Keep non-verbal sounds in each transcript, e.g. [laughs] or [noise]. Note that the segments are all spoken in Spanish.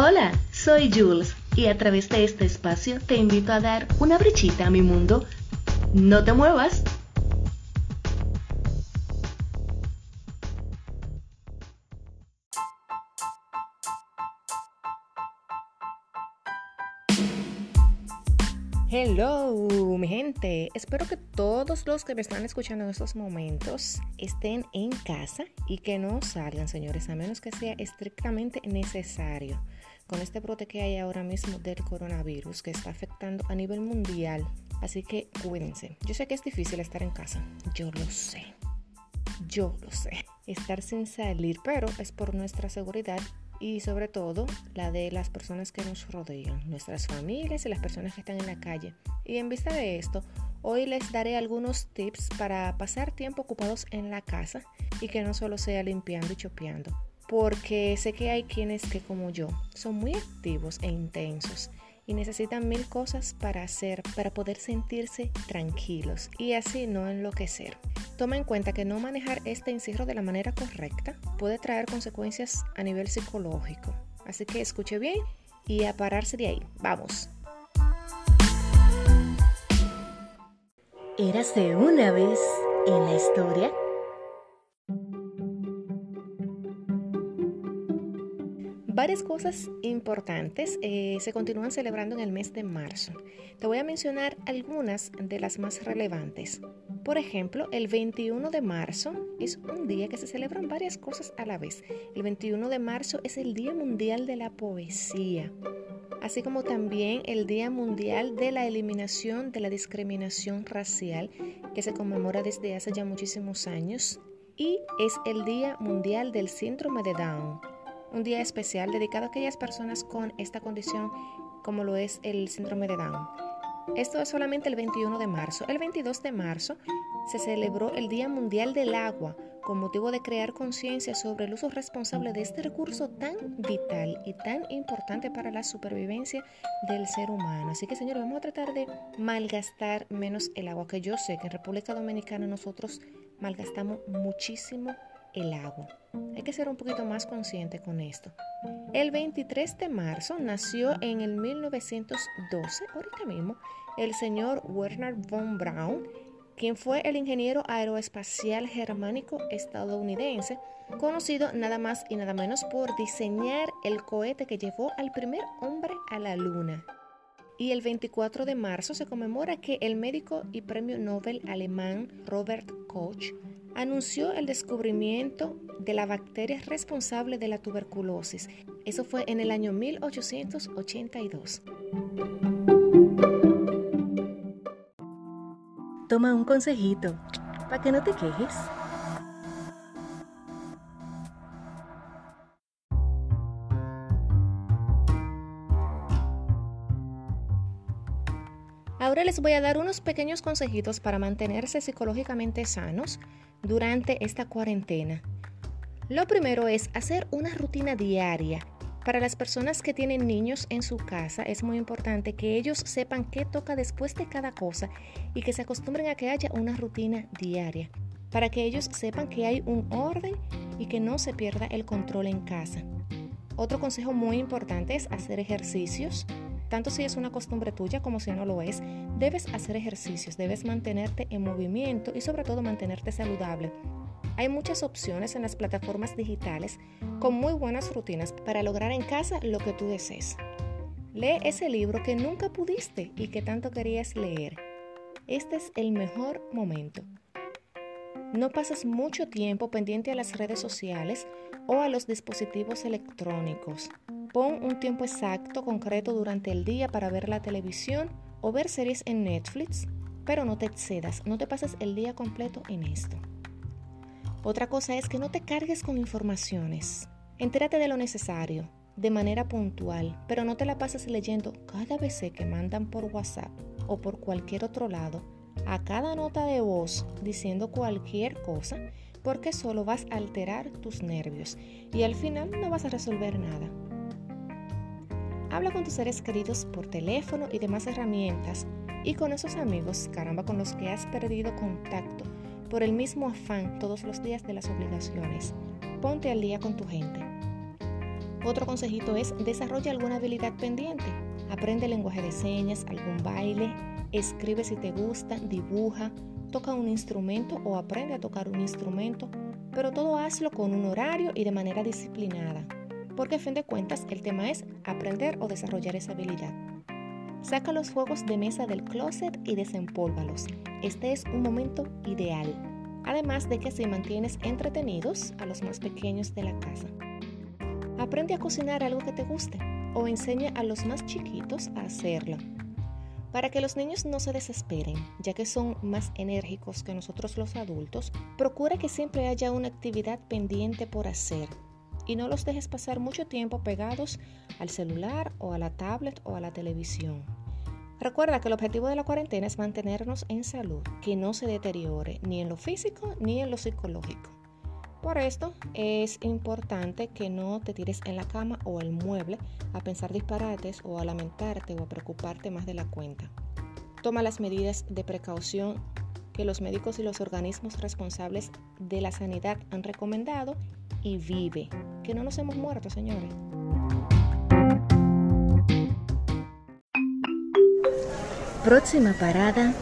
Hola, soy Jules y a través de este espacio te invito a dar una brechita a mi mundo. No te muevas. Hello, mi gente. Espero que todos los que me están escuchando en estos momentos estén en casa y que no salgan, señores, a menos que sea estrictamente necesario con este brote que hay ahora mismo del coronavirus que está afectando a nivel mundial. Así que cuídense. Yo sé que es difícil estar en casa. Yo lo sé. Yo lo sé. Estar sin salir, pero es por nuestra seguridad y sobre todo la de las personas que nos rodean, nuestras familias y las personas que están en la calle. Y en vista de esto, hoy les daré algunos tips para pasar tiempo ocupados en la casa y que no solo sea limpiando y chopeando porque sé que hay quienes que como yo son muy activos e intensos y necesitan mil cosas para hacer para poder sentirse tranquilos y así no enloquecer. Toma en cuenta que no manejar este encierro de la manera correcta puede traer consecuencias a nivel psicológico. Así que escuche bien y a pararse de ahí. Vamos. Érase una vez en la historia Varias cosas importantes eh, se continúan celebrando en el mes de marzo. Te voy a mencionar algunas de las más relevantes. Por ejemplo, el 21 de marzo es un día que se celebran varias cosas a la vez. El 21 de marzo es el Día Mundial de la Poesía, así como también el Día Mundial de la Eliminación de la Discriminación Racial, que se conmemora desde hace ya muchísimos años, y es el Día Mundial del Síndrome de Down un día especial dedicado a aquellas personas con esta condición como lo es el síndrome de Down. Esto es solamente el 21 de marzo. El 22 de marzo se celebró el Día Mundial del Agua con motivo de crear conciencia sobre el uso responsable de este recurso tan vital y tan importante para la supervivencia del ser humano. Así que señores, vamos a tratar de malgastar menos el agua, que yo sé que en República Dominicana nosotros malgastamos muchísimo el agua. Hay que ser un poquito más consciente con esto. El 23 de marzo nació en el 1912, ahorita mismo, el señor Werner von Braun, quien fue el ingeniero aeroespacial germánico estadounidense, conocido nada más y nada menos por diseñar el cohete que llevó al primer hombre a la luna. Y el 24 de marzo se conmemora que el médico y premio Nobel alemán Robert Koch anunció el descubrimiento de la bacteria responsable de la tuberculosis. Eso fue en el año 1882. Toma un consejito para que no te quejes. Ahora les voy a dar unos pequeños consejitos para mantenerse psicológicamente sanos durante esta cuarentena. Lo primero es hacer una rutina diaria. Para las personas que tienen niños en su casa es muy importante que ellos sepan qué toca después de cada cosa y que se acostumbren a que haya una rutina diaria, para que ellos sepan que hay un orden y que no se pierda el control en casa. Otro consejo muy importante es hacer ejercicios. Tanto si es una costumbre tuya como si no lo es, debes hacer ejercicios, debes mantenerte en movimiento y sobre todo mantenerte saludable. Hay muchas opciones en las plataformas digitales con muy buenas rutinas para lograr en casa lo que tú desees. Lee ese libro que nunca pudiste y que tanto querías leer. Este es el mejor momento. No pases mucho tiempo pendiente a las redes sociales o a los dispositivos electrónicos. Pon un tiempo exacto, concreto durante el día para ver la televisión o ver series en Netflix, pero no te excedas, no te pases el día completo en esto. Otra cosa es que no te cargues con informaciones. Entérate de lo necesario, de manera puntual, pero no te la pases leyendo cada vez que mandan por WhatsApp o por cualquier otro lado a cada nota de voz diciendo cualquier cosa, porque solo vas a alterar tus nervios y al final no vas a resolver nada. Habla con tus seres queridos por teléfono y demás herramientas y con esos amigos, caramba, con los que has perdido contacto por el mismo afán todos los días de las obligaciones. Ponte al día con tu gente. Otro consejito es desarrolla alguna habilidad pendiente. Aprende lenguaje de señas, algún baile, escribe si te gusta, dibuja, toca un instrumento o aprende a tocar un instrumento, pero todo hazlo con un horario y de manera disciplinada, porque a fin de cuentas el tema es aprender o desarrollar esa habilidad. Saca los juegos de mesa del closet y desempólvalos. Este es un momento ideal. Además de que así mantienes entretenidos a los más pequeños de la casa. Aprende a cocinar algo que te guste o enseña a los más chiquitos a hacerlo. Para que los niños no se desesperen, ya que son más enérgicos que nosotros los adultos, procura que siempre haya una actividad pendiente por hacer y no los dejes pasar mucho tiempo pegados al celular o a la tablet o a la televisión. Recuerda que el objetivo de la cuarentena es mantenernos en salud, que no se deteriore ni en lo físico ni en lo psicológico. Por esto es importante que no te tires en la cama o el mueble a pensar disparates o a lamentarte o a preocuparte más de la cuenta. Toma las medidas de precaución que los médicos y los organismos responsables de la sanidad han recomendado y vive. Que no nos hemos muerto, señores. Próxima parada.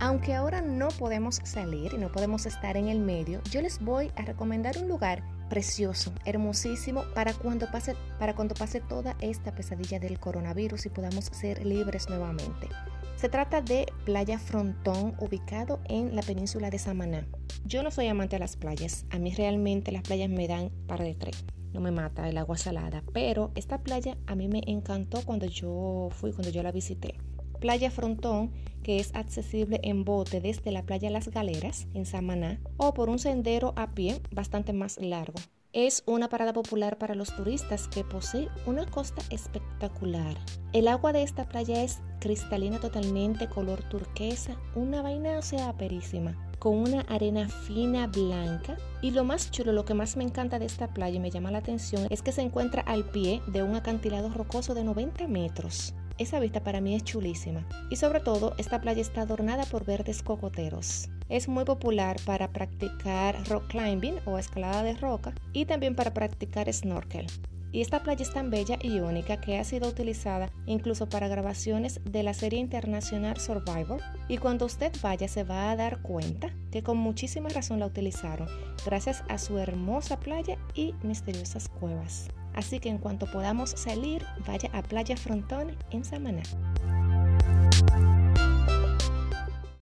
Aunque ahora no podemos salir y no podemos estar en el medio, yo les voy a recomendar un lugar precioso, hermosísimo para cuando pase para cuando pase toda esta pesadilla del coronavirus y podamos ser libres nuevamente. Se trata de Playa Frontón, ubicado en la península de Samaná. Yo no soy amante de las playas, a mí realmente las playas me dan para de tres. No me mata el agua salada, pero esta playa a mí me encantó cuando yo fui, cuando yo la visité. Playa Frontón, que es accesible en bote desde la playa Las Galeras, en Samaná, o por un sendero a pie bastante más largo. Es una parada popular para los turistas que posee una costa espectacular. El agua de esta playa es cristalina totalmente, color turquesa, una vaina o sea perísima, con una arena fina blanca. Y lo más chulo, lo que más me encanta de esta playa y me llama la atención es que se encuentra al pie de un acantilado rocoso de 90 metros. Esa vista para mí es chulísima. Y sobre todo, esta playa está adornada por verdes cocoteros. Es muy popular para practicar rock climbing o escalada de roca y también para practicar snorkel. Y esta playa es tan bella y única que ha sido utilizada incluso para grabaciones de la serie internacional Survivor. Y cuando usted vaya se va a dar cuenta que con muchísima razón la utilizaron, gracias a su hermosa playa y misteriosas cuevas. Así que en cuanto podamos salir, vaya a Playa Frontón en Samaná.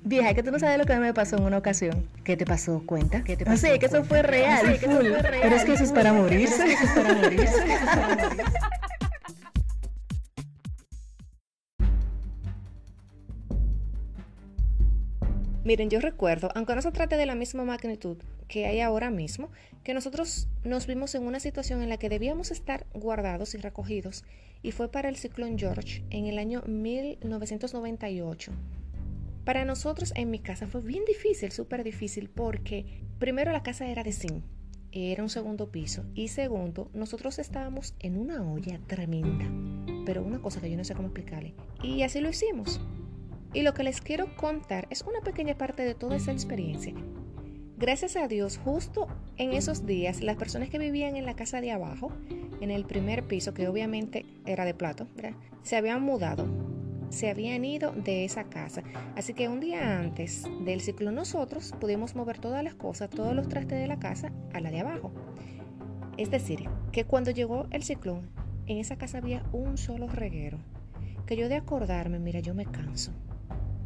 Vieja, que tú no sabes lo que me pasó en una ocasión. ¿Qué te pasó? Cuenta. ¿Qué te pasó? No sé, que eso fue real. Sé, que eso fue real. Pero es que eso es para morirse. Eso es para morirse. [laughs] Miren, yo recuerdo, aunque no se trate de la misma magnitud que hay ahora mismo, que nosotros nos vimos en una situación en la que debíamos estar guardados y recogidos, y fue para el ciclón George en el año 1998. Para nosotros en mi casa fue bien difícil, súper difícil, porque primero la casa era de zinc, era un segundo piso, y segundo, nosotros estábamos en una olla tremenda, pero una cosa que yo no sé cómo explicarle, y así lo hicimos. Y lo que les quiero contar es una pequeña parte de toda esa experiencia. Gracias a Dios, justo en esos días, las personas que vivían en la casa de abajo, en el primer piso, que obviamente era de plato, se habían mudado se habían ido de esa casa. Así que un día antes del ciclo nosotros pudimos mover todas las cosas, todos los trastes de la casa a la de abajo. Es decir, que cuando llegó el ciclón, en esa casa había un solo reguero. Que yo de acordarme, mira, yo me canso.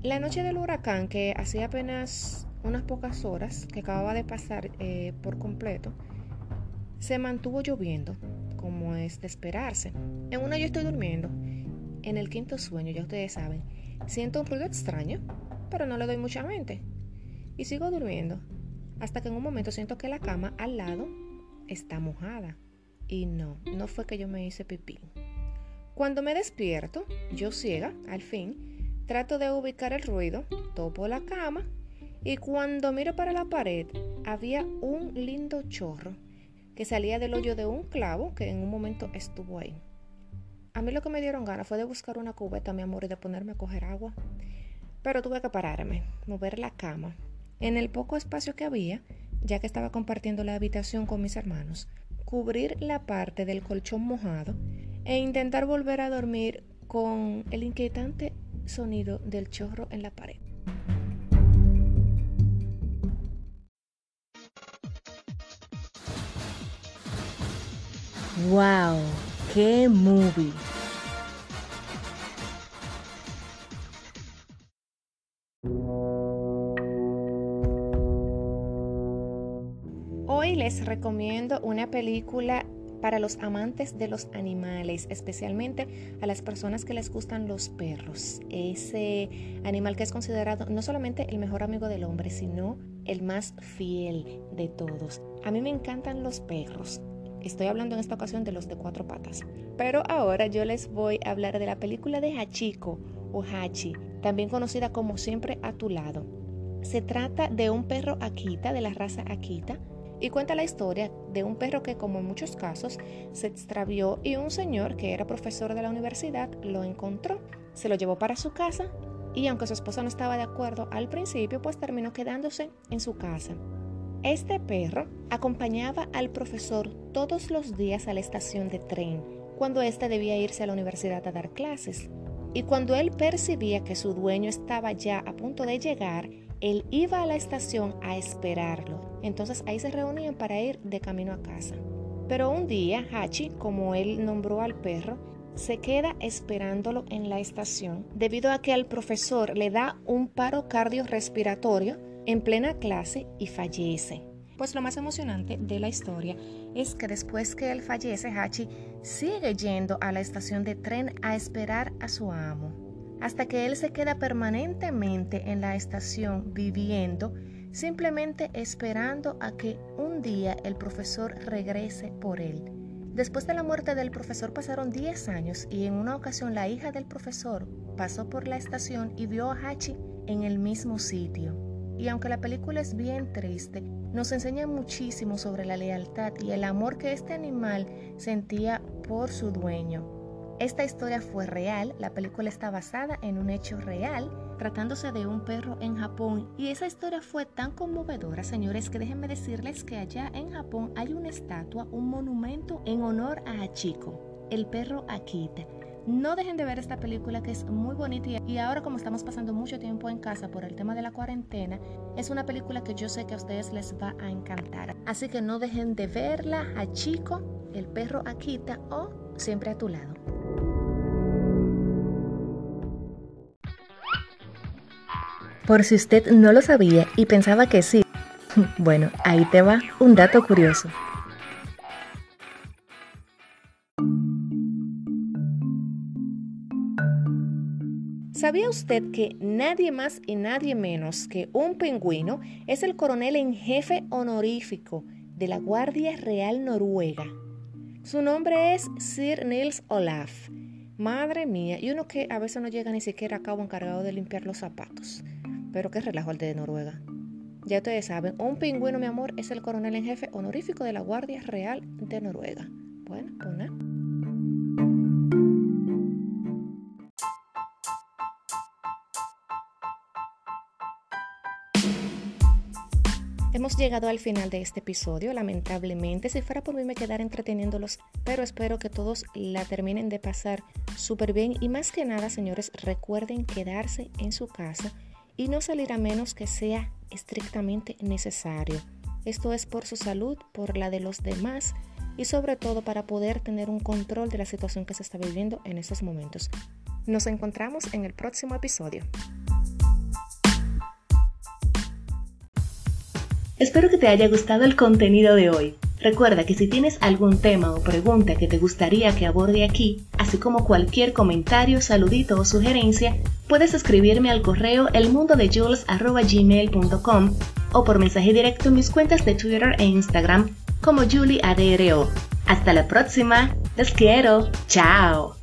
La noche del huracán, que hacía apenas unas pocas horas, que acababa de pasar eh, por completo, se mantuvo lloviendo, como es de esperarse. En una yo estoy durmiendo en el quinto sueño, ya ustedes saben, siento un ruido extraño, pero no le doy mucha mente. Y sigo durmiendo, hasta que en un momento siento que la cama al lado está mojada. Y no, no fue que yo me hice pipí. Cuando me despierto, yo ciega, al fin, trato de ubicar el ruido, topo la cama y cuando miro para la pared había un lindo chorro que salía del hoyo de un clavo que en un momento estuvo ahí. A mí lo que me dieron ganas fue de buscar una cubeta, mi amor, y de ponerme a coger agua. Pero tuve que pararme, mover la cama, en el poco espacio que había, ya que estaba compartiendo la habitación con mis hermanos, cubrir la parte del colchón mojado e intentar volver a dormir con el inquietante sonido del chorro en la pared. ¡Wow! ¡Qué movie! Hoy les recomiendo una película para los amantes de los animales, especialmente a las personas que les gustan los perros. Ese animal que es considerado no solamente el mejor amigo del hombre, sino el más fiel de todos. A mí me encantan los perros. Estoy hablando en esta ocasión de los de cuatro patas. Pero ahora yo les voy a hablar de la película de Hachiko o Hachi, también conocida como Siempre a tu lado. Se trata de un perro Akita de la raza Akita y cuenta la historia de un perro que como en muchos casos se extravió y un señor que era profesor de la universidad lo encontró, se lo llevó para su casa y aunque su esposa no estaba de acuerdo al principio, pues terminó quedándose en su casa. Este perro acompañaba al profesor todos los días a la estación de tren, cuando éste debía irse a la universidad a dar clases. Y cuando él percibía que su dueño estaba ya a punto de llegar, él iba a la estación a esperarlo. Entonces ahí se reunían para ir de camino a casa. Pero un día, Hachi, como él nombró al perro, se queda esperándolo en la estación debido a que al profesor le da un paro cardiorrespiratorio en plena clase y fallece. Pues lo más emocionante de la historia es que después que él fallece, Hachi sigue yendo a la estación de tren a esperar a su amo, hasta que él se queda permanentemente en la estación viviendo, simplemente esperando a que un día el profesor regrese por él. Después de la muerte del profesor pasaron 10 años y en una ocasión la hija del profesor pasó por la estación y vio a Hachi en el mismo sitio. Y aunque la película es bien triste, nos enseña muchísimo sobre la lealtad y el amor que este animal sentía por su dueño. Esta historia fue real, la película está basada en un hecho real, tratándose de un perro en Japón. Y esa historia fue tan conmovedora, señores, que déjenme decirles que allá en Japón hay una estatua, un monumento en honor a Hachiko, el perro Akita. No dejen de ver esta película que es muy bonita y ahora como estamos pasando mucho tiempo en casa por el tema de la cuarentena, es una película que yo sé que a ustedes les va a encantar. Así que no dejen de verla a Chico, el perro Akita o siempre a tu lado. Por si usted no lo sabía y pensaba que sí, [laughs] bueno, ahí te va un dato curioso. ¿Sabía usted que nadie más y nadie menos que un pingüino es el coronel en jefe honorífico de la Guardia Real Noruega? Su nombre es Sir Nils Olaf. Madre mía, y uno que a veces no llega ni siquiera a cabo encargado de limpiar los zapatos. Pero qué relajo el de Noruega. Ya ustedes saben, un pingüino, mi amor, es el coronel en jefe honorífico de la Guardia Real de Noruega. Bueno, pues nada. Hemos llegado al final de este episodio, lamentablemente. Si fuera por mí me quedara entreteniéndolos, pero espero que todos la terminen de pasar súper bien. Y más que nada, señores, recuerden quedarse en su casa y no salir a menos que sea estrictamente necesario. Esto es por su salud, por la de los demás y sobre todo para poder tener un control de la situación que se está viviendo en estos momentos. Nos encontramos en el próximo episodio. Espero que te haya gustado el contenido de hoy. Recuerda que si tienes algún tema o pregunta que te gustaría que aborde aquí, así como cualquier comentario, saludito o sugerencia, puedes escribirme al correo elmundodejules.gmail.com o por mensaje directo en mis cuentas de Twitter e Instagram como JulieADRO. Hasta la próxima. Les quiero. Chao.